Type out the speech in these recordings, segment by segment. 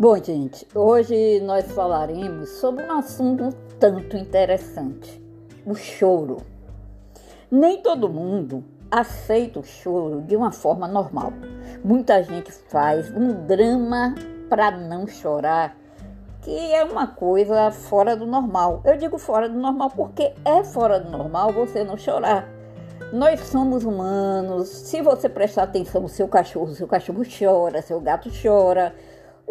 Bom, gente, hoje nós falaremos sobre um assunto um tanto interessante: o choro. Nem todo mundo aceita o choro de uma forma normal. Muita gente faz um drama para não chorar, que é uma coisa fora do normal. Eu digo fora do normal porque é fora do normal você não chorar. Nós somos humanos. Se você prestar atenção seu cachorro, seu cachorro chora, seu gato chora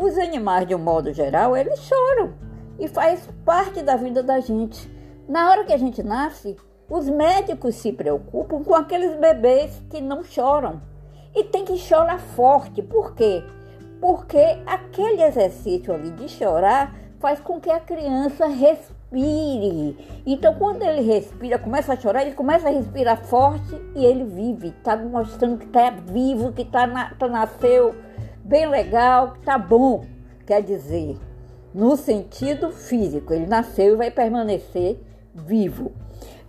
os animais, de um modo geral, eles choram e faz parte da vida da gente. Na hora que a gente nasce, os médicos se preocupam com aqueles bebês que não choram. E tem que chorar forte. Por quê? Porque aquele exercício ali de chorar faz com que a criança respire. Então, quando ele respira, começa a chorar, ele começa a respirar forte e ele vive. Está mostrando que está vivo, que tá, na, tá nasceu bem legal, tá bom. Quer dizer, no sentido físico, ele nasceu e vai permanecer vivo.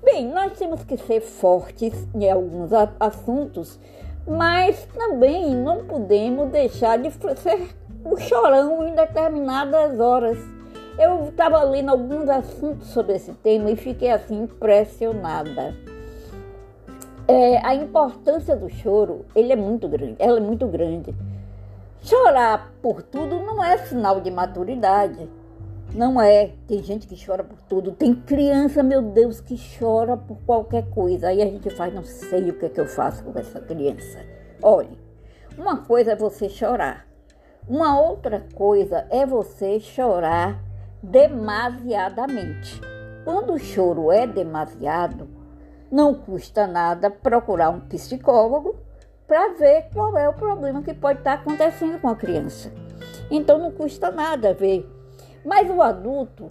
Bem, nós temos que ser fortes em alguns assuntos, mas também não podemos deixar de ser o chorão em determinadas horas. Eu estava lendo alguns assuntos sobre esse tema e fiquei assim impressionada. É, a importância do choro, ele é muito grande, ela é muito grande. Chorar por tudo não é sinal de maturidade. Não é. Tem gente que chora por tudo. Tem criança, meu Deus, que chora por qualquer coisa. Aí a gente faz, não sei o que, é que eu faço com essa criança. Olhe, uma coisa é você chorar. Uma outra coisa é você chorar demasiadamente. Quando o choro é demasiado, não custa nada procurar um psicólogo para ver qual é o problema que pode estar tá acontecendo com a criança. Então não custa nada ver. Mas o adulto,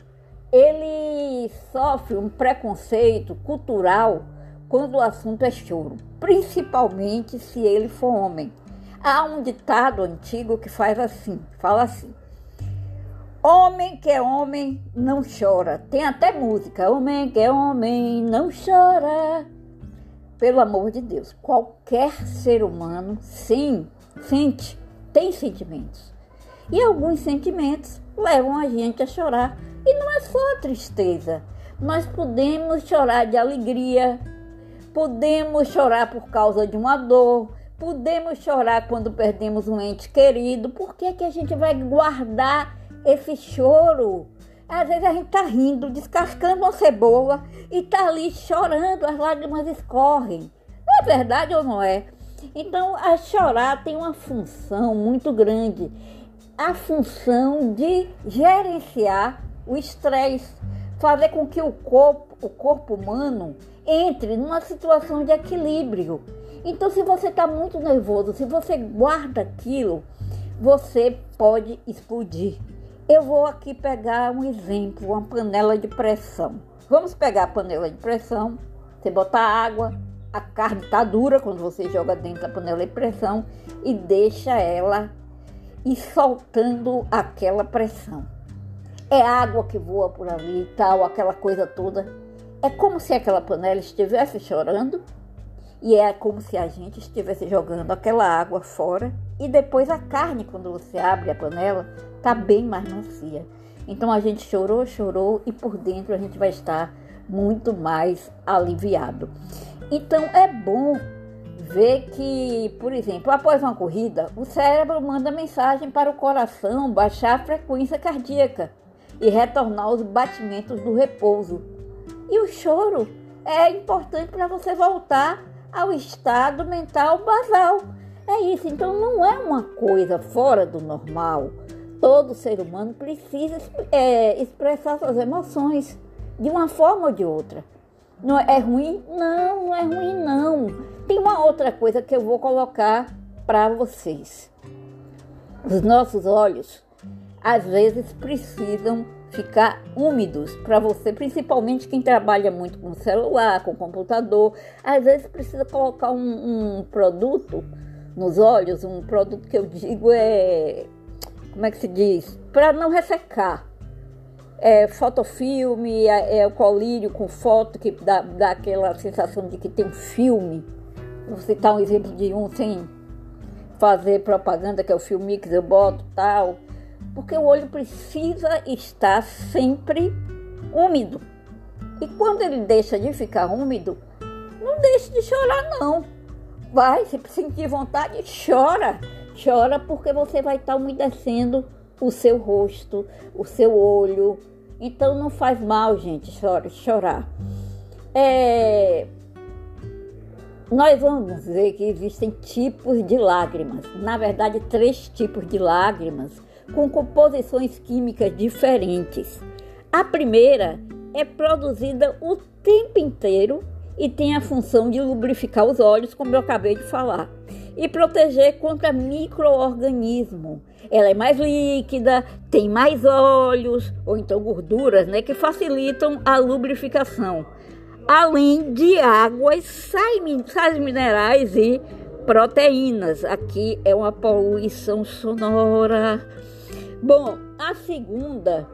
ele sofre um preconceito cultural quando o assunto é choro, principalmente se ele for homem. Há um ditado antigo que faz assim, fala assim: Homem que é homem não chora. Tem até música: Homem que é homem não chora. Pelo amor de Deus, qualquer ser humano, sim, sente, tem sentimentos. E alguns sentimentos levam a gente a chorar. E não é só a tristeza. Nós podemos chorar de alegria, podemos chorar por causa de uma dor, podemos chorar quando perdemos um ente querido. Por que, que a gente vai guardar esse choro? Às vezes a gente tá rindo, descascando uma cebola e tá ali chorando, as lágrimas escorrem. Não é verdade ou não é? Então, a chorar tem uma função muito grande. A função de gerenciar o estresse, fazer com que o corpo, o corpo humano entre numa situação de equilíbrio. Então, se você está muito nervoso, se você guarda aquilo, você pode explodir. Eu vou aqui pegar um exemplo, uma panela de pressão. Vamos pegar a panela de pressão, você botar água, a carne está dura quando você joga dentro da panela de pressão e deixa ela ir soltando aquela pressão. É água que voa por ali e tal, aquela coisa toda. É como se aquela panela estivesse chorando e é como se a gente estivesse jogando aquela água fora e depois a carne, quando você abre a panela, tá bem mais macia. Então a gente chorou, chorou e por dentro a gente vai estar muito mais aliviado. Então é bom ver que, por exemplo, após uma corrida, o cérebro manda mensagem para o coração baixar a frequência cardíaca e retornar os batimentos do repouso. E o choro é importante para você voltar ao estado mental basal. É isso, então não é uma coisa fora do normal. Todo ser humano precisa é, expressar suas emoções de uma forma ou de outra. Não é ruim? Não, não é ruim não. Tem uma outra coisa que eu vou colocar para vocês. Os nossos olhos às vezes precisam ficar úmidos para você, principalmente quem trabalha muito com celular, com computador. Às vezes precisa colocar um, um produto nos olhos, um produto que eu digo é. Como é que se diz? Para não ressecar. É fotofilme, é, é o colírio com foto que dá, dá aquela sensação de que tem um filme. Vou citar um exemplo de um sem fazer propaganda, que é o Filmix, eu boto tal porque o olho precisa estar sempre úmido. E quando ele deixa de ficar úmido, não deixe de chorar não. Vai, se sentir vontade, chora. Chora porque você vai estar umedecendo o seu rosto, o seu olho. Então não faz mal, gente, chora, chorar. É, nós vamos ver que existem tipos de lágrimas, na verdade, três tipos de lágrimas com composições químicas diferentes. A primeira é produzida o tempo inteiro e tem a função de lubrificar os olhos, como eu acabei de falar, e proteger contra microorganismos. Ela é mais líquida, tem mais óleos ou então gorduras, né, que facilitam a lubrificação além de águas, sais minerais e proteínas. Aqui é uma poluição sonora. Bom, a segunda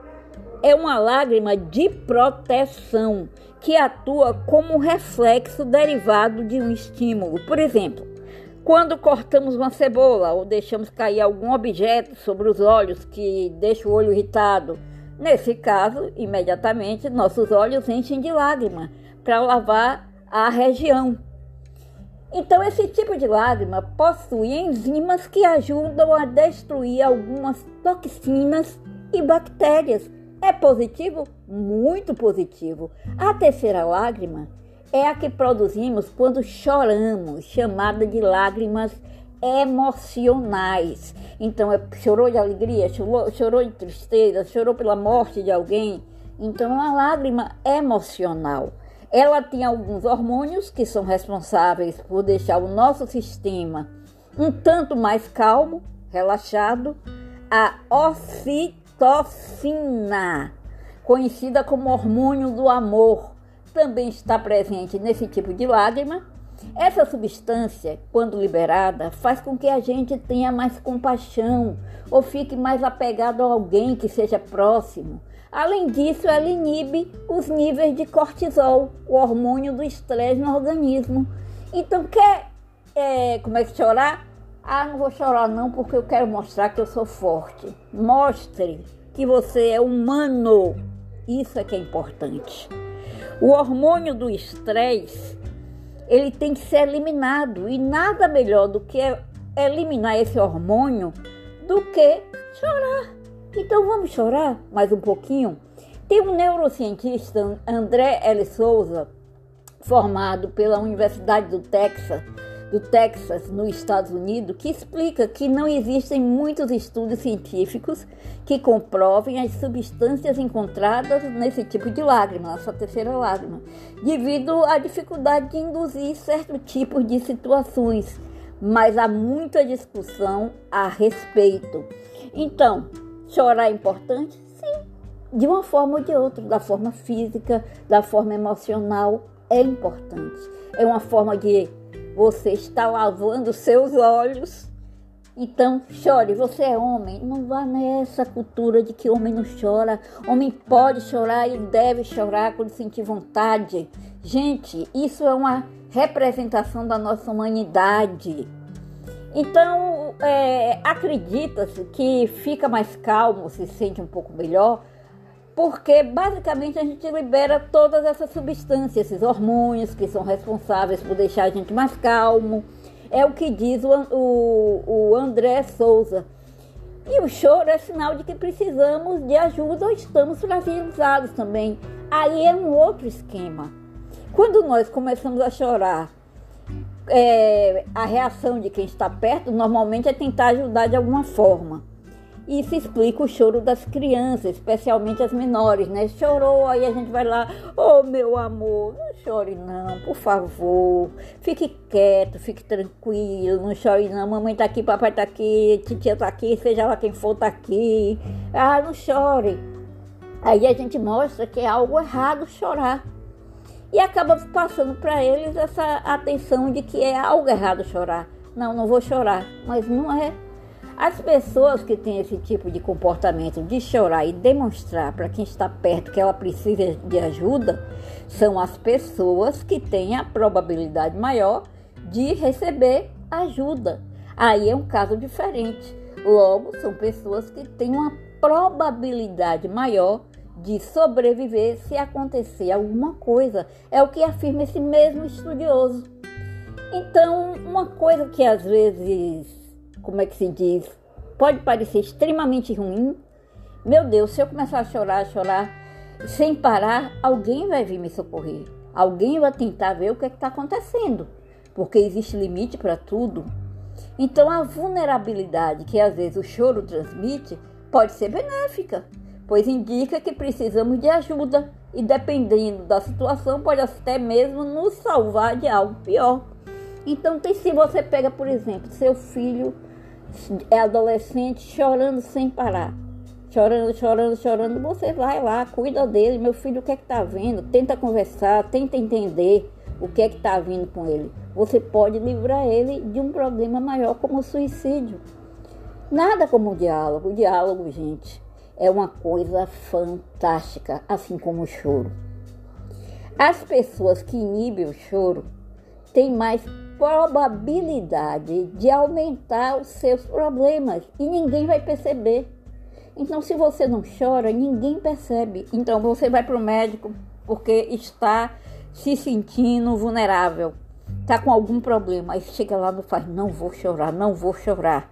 é uma lágrima de proteção que atua como reflexo derivado de um estímulo. Por exemplo, quando cortamos uma cebola ou deixamos cair algum objeto sobre os olhos que deixa o olho irritado, nesse caso, imediatamente nossos olhos enchem de lágrima para lavar a região. Então, esse tipo de lágrima possui enzimas que ajudam a destruir algumas toxinas e bactérias. É positivo? Muito positivo. A terceira lágrima é a que produzimos quando choramos, chamada de lágrimas emocionais. Então, é, chorou de alegria, chorou, chorou de tristeza, chorou pela morte de alguém. Então, é uma lágrima emocional. Ela tem alguns hormônios que são responsáveis por deixar o nosso sistema um tanto mais calmo, relaxado. A ocitocina, conhecida como hormônio do amor, também está presente nesse tipo de lágrima. Essa substância, quando liberada, faz com que a gente tenha mais compaixão ou fique mais apegado a alguém que seja próximo Além disso, ela inibe os níveis de cortisol, o hormônio do estresse no organismo. Então, quer é, como é que chorar? Ah, não vou chorar não, porque eu quero mostrar que eu sou forte. Mostre que você é humano. Isso é que é importante. O hormônio do estresse, ele tem que ser eliminado e nada melhor do que eliminar esse hormônio do que chorar. Então vamos chorar mais um pouquinho? Tem um neurocientista, André L. Souza, formado pela Universidade do Texas, do Texas, nos Estados Unidos, que explica que não existem muitos estudos científicos que comprovem as substâncias encontradas nesse tipo de lágrima, essa terceira lágrima, devido à dificuldade de induzir certos tipos de situações, mas há muita discussão a respeito. Então, Chorar é importante? Sim, de uma forma ou de outra, da forma física, da forma emocional, é importante. É uma forma de você estar lavando seus olhos. Então, chore, você é homem, não vá nessa cultura de que homem não chora. Homem pode chorar e deve chorar quando sentir vontade. Gente, isso é uma representação da nossa humanidade. Então, é, acredita-se que fica mais calmo, se sente um pouco melhor, porque basicamente a gente libera todas essas substâncias, esses hormônios que são responsáveis por deixar a gente mais calmo. É o que diz o, o, o André Souza. E o choro é sinal de que precisamos de ajuda ou estamos fragilizados também. Aí é um outro esquema. Quando nós começamos a chorar é, a reação de quem está perto normalmente é tentar ajudar de alguma forma. Isso explica o choro das crianças, especialmente as menores, né? Chorou, aí a gente vai lá, oh meu amor, não chore não, por favor. Fique quieto, fique tranquilo, não chore não. Mamãe tá aqui, papai tá aqui, titia tá aqui, seja lá quem for tá aqui. Ah, não chore. Aí a gente mostra que é algo errado chorar e acaba passando para eles essa atenção de que é algo errado chorar. Não, não vou chorar, mas não é. As pessoas que têm esse tipo de comportamento de chorar e demonstrar para quem está perto que ela precisa de ajuda são as pessoas que têm a probabilidade maior de receber ajuda. Aí é um caso diferente. Logo, são pessoas que têm uma probabilidade maior de sobreviver se acontecer alguma coisa. É o que afirma esse mesmo estudioso. Então, uma coisa que às vezes, como é que se diz, pode parecer extremamente ruim. Meu Deus, se eu começar a chorar, a chorar sem parar, alguém vai vir me socorrer. Alguém vai tentar ver o que é está acontecendo, porque existe limite para tudo. Então, a vulnerabilidade que às vezes o choro transmite pode ser benéfica pois indica que precisamos de ajuda e, dependendo da situação, pode até mesmo nos salvar de algo pior. Então, tem, se você pega, por exemplo, seu filho adolescente chorando sem parar, chorando, chorando, chorando, você vai lá, cuida dele, meu filho, o que é que está vendo? Tenta conversar, tenta entender o que é que está vindo com ele. Você pode livrar ele de um problema maior como o suicídio. Nada como o diálogo. O diálogo, gente, é uma coisa fantástica, assim como o choro. As pessoas que inibem o choro têm mais probabilidade de aumentar os seus problemas e ninguém vai perceber. Então, se você não chora, ninguém percebe. Então, você vai para o médico porque está se sentindo vulnerável, está com algum problema. Aí chega lá e faz: Não vou chorar, não vou chorar.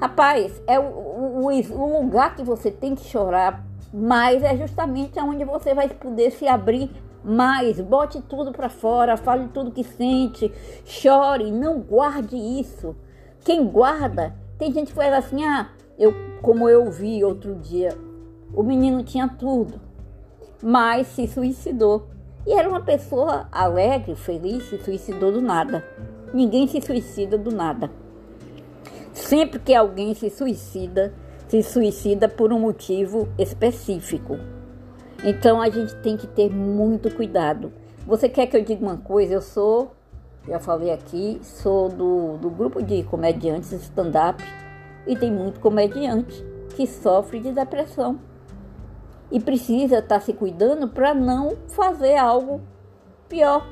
Rapaz, é o, o, o lugar que você tem que chorar mais é justamente onde você vai poder se abrir mais. Bote tudo para fora, fale tudo que sente, chore, não guarde isso. Quem guarda, tem gente que fala assim: ah, eu, como eu vi outro dia, o menino tinha tudo, mas se suicidou. E era uma pessoa alegre, feliz, se suicidou do nada. Ninguém se suicida do nada. Sempre que alguém se suicida, se suicida por um motivo específico. Então a gente tem que ter muito cuidado. Você quer que eu diga uma coisa? Eu sou, já falei aqui, sou do, do grupo de comediantes stand-up e tem muito comediante que sofre de depressão e precisa estar tá se cuidando para não fazer algo pior.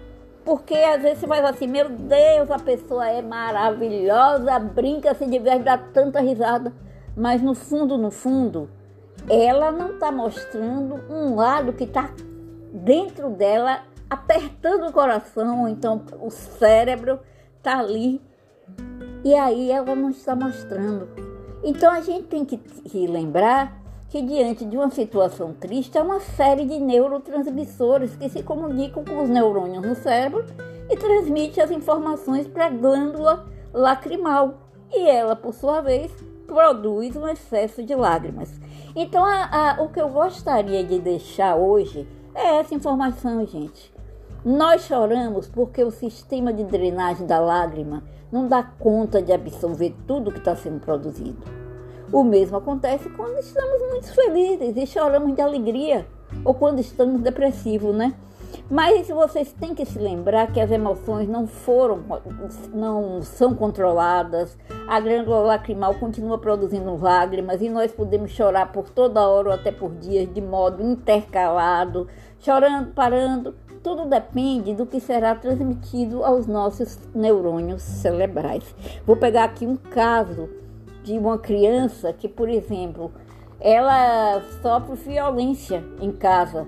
Porque às vezes você vai assim, meu Deus, a pessoa é maravilhosa, brinca, se diverte, dá tanta risada. Mas no fundo, no fundo, ela não está mostrando um lado que está dentro dela, apertando o coração, então o cérebro está ali. E aí ela não está mostrando. Então a gente tem que lembrar que diante de uma situação triste há uma série de neurotransmissores que se comunicam com os neurônios no cérebro e transmite as informações para a glândula lacrimal e ela, por sua vez, produz um excesso de lágrimas. Então, a, a, o que eu gostaria de deixar hoje é essa informação, gente. Nós choramos porque o sistema de drenagem da lágrima não dá conta de absorver tudo que está sendo produzido. O mesmo acontece quando estamos muito felizes e choramos de alegria ou quando estamos depressivos, né? Mas vocês têm que se lembrar que as emoções não foram, não são controladas. A glândula lacrimal continua produzindo lágrimas e nós podemos chorar por toda hora ou até por dias de modo intercalado, chorando, parando. Tudo depende do que será transmitido aos nossos neurônios cerebrais. Vou pegar aqui um caso de uma criança que, por exemplo, ela sofre violência em casa,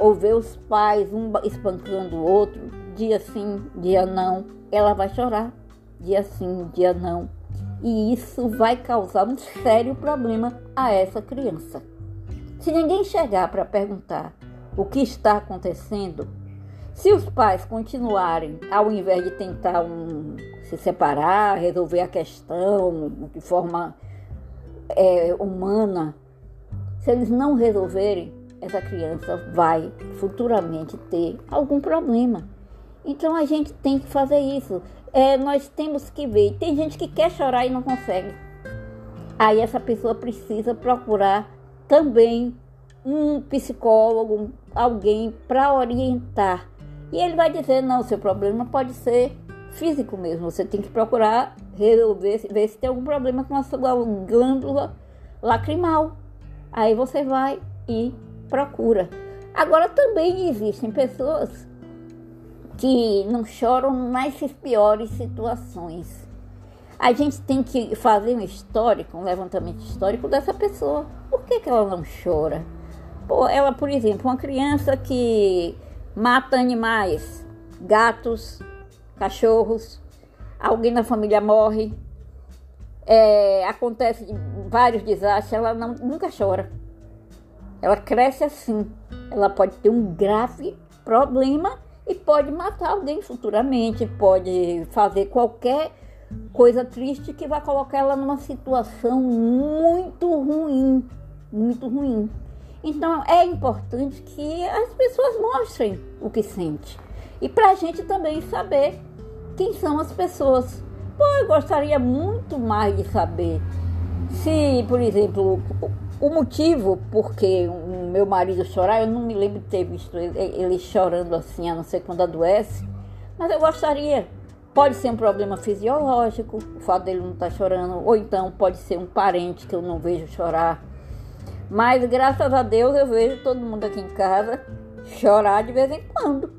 ou vê os pais um espancando o outro, dia sim, dia não, ela vai chorar, dia sim, dia não. E isso vai causar um sério problema a essa criança. Se ninguém chegar para perguntar o que está acontecendo, se os pais continuarem, ao invés de tentar um, se separar, resolver a questão de forma é, humana, se eles não resolverem, essa criança vai futuramente ter algum problema. Então a gente tem que fazer isso. É, nós temos que ver. Tem gente que quer chorar e não consegue. Aí essa pessoa precisa procurar também um psicólogo, alguém para orientar e ele vai dizer: não, seu problema pode ser físico mesmo. Você tem que procurar resolver, ver se tem algum problema com a sua glândula lacrimal. Aí você vai e procura. Agora também existem pessoas que não choram nas piores situações. A gente tem que fazer um histórico, um levantamento histórico dessa pessoa. Por que, que ela não chora? Pô, ela, por exemplo, uma criança que mata animais, gatos, cachorros, alguém na família morre, é, acontece vários desastres, ela não, nunca chora. Ela cresce assim. Ela pode ter um grave problema e pode matar alguém futuramente, pode fazer qualquer coisa triste que vai colocar ela numa situação muito ruim, muito ruim. Então é importante que as pessoas mostrem o que sente. E para a gente também saber quem são as pessoas. Pô, eu gostaria muito mais de saber se, por exemplo, o motivo porque o meu marido chorar, eu não me lembro de ter visto ele, ele chorando assim, a não ser quando adoece, mas eu gostaria. Pode ser um problema fisiológico, o fato dele não estar tá chorando, ou então pode ser um parente que eu não vejo chorar. Mas graças a Deus eu vejo todo mundo aqui em casa chorar de vez em quando.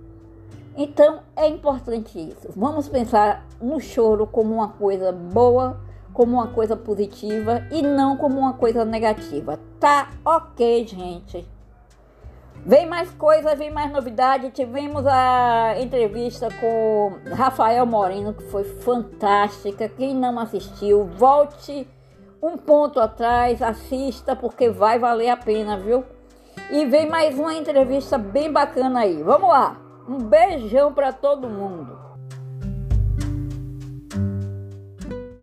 Então é importante isso. Vamos pensar no choro como uma coisa boa, como uma coisa positiva e não como uma coisa negativa. Tá ok, gente. Vem mais coisa, vem mais novidade. Tivemos a entrevista com Rafael Moreno, que foi fantástica. Quem não assistiu, volte um ponto atrás, assista, porque vai valer a pena, viu? E vem mais uma entrevista bem bacana aí. Vamos lá. Um beijão para todo mundo.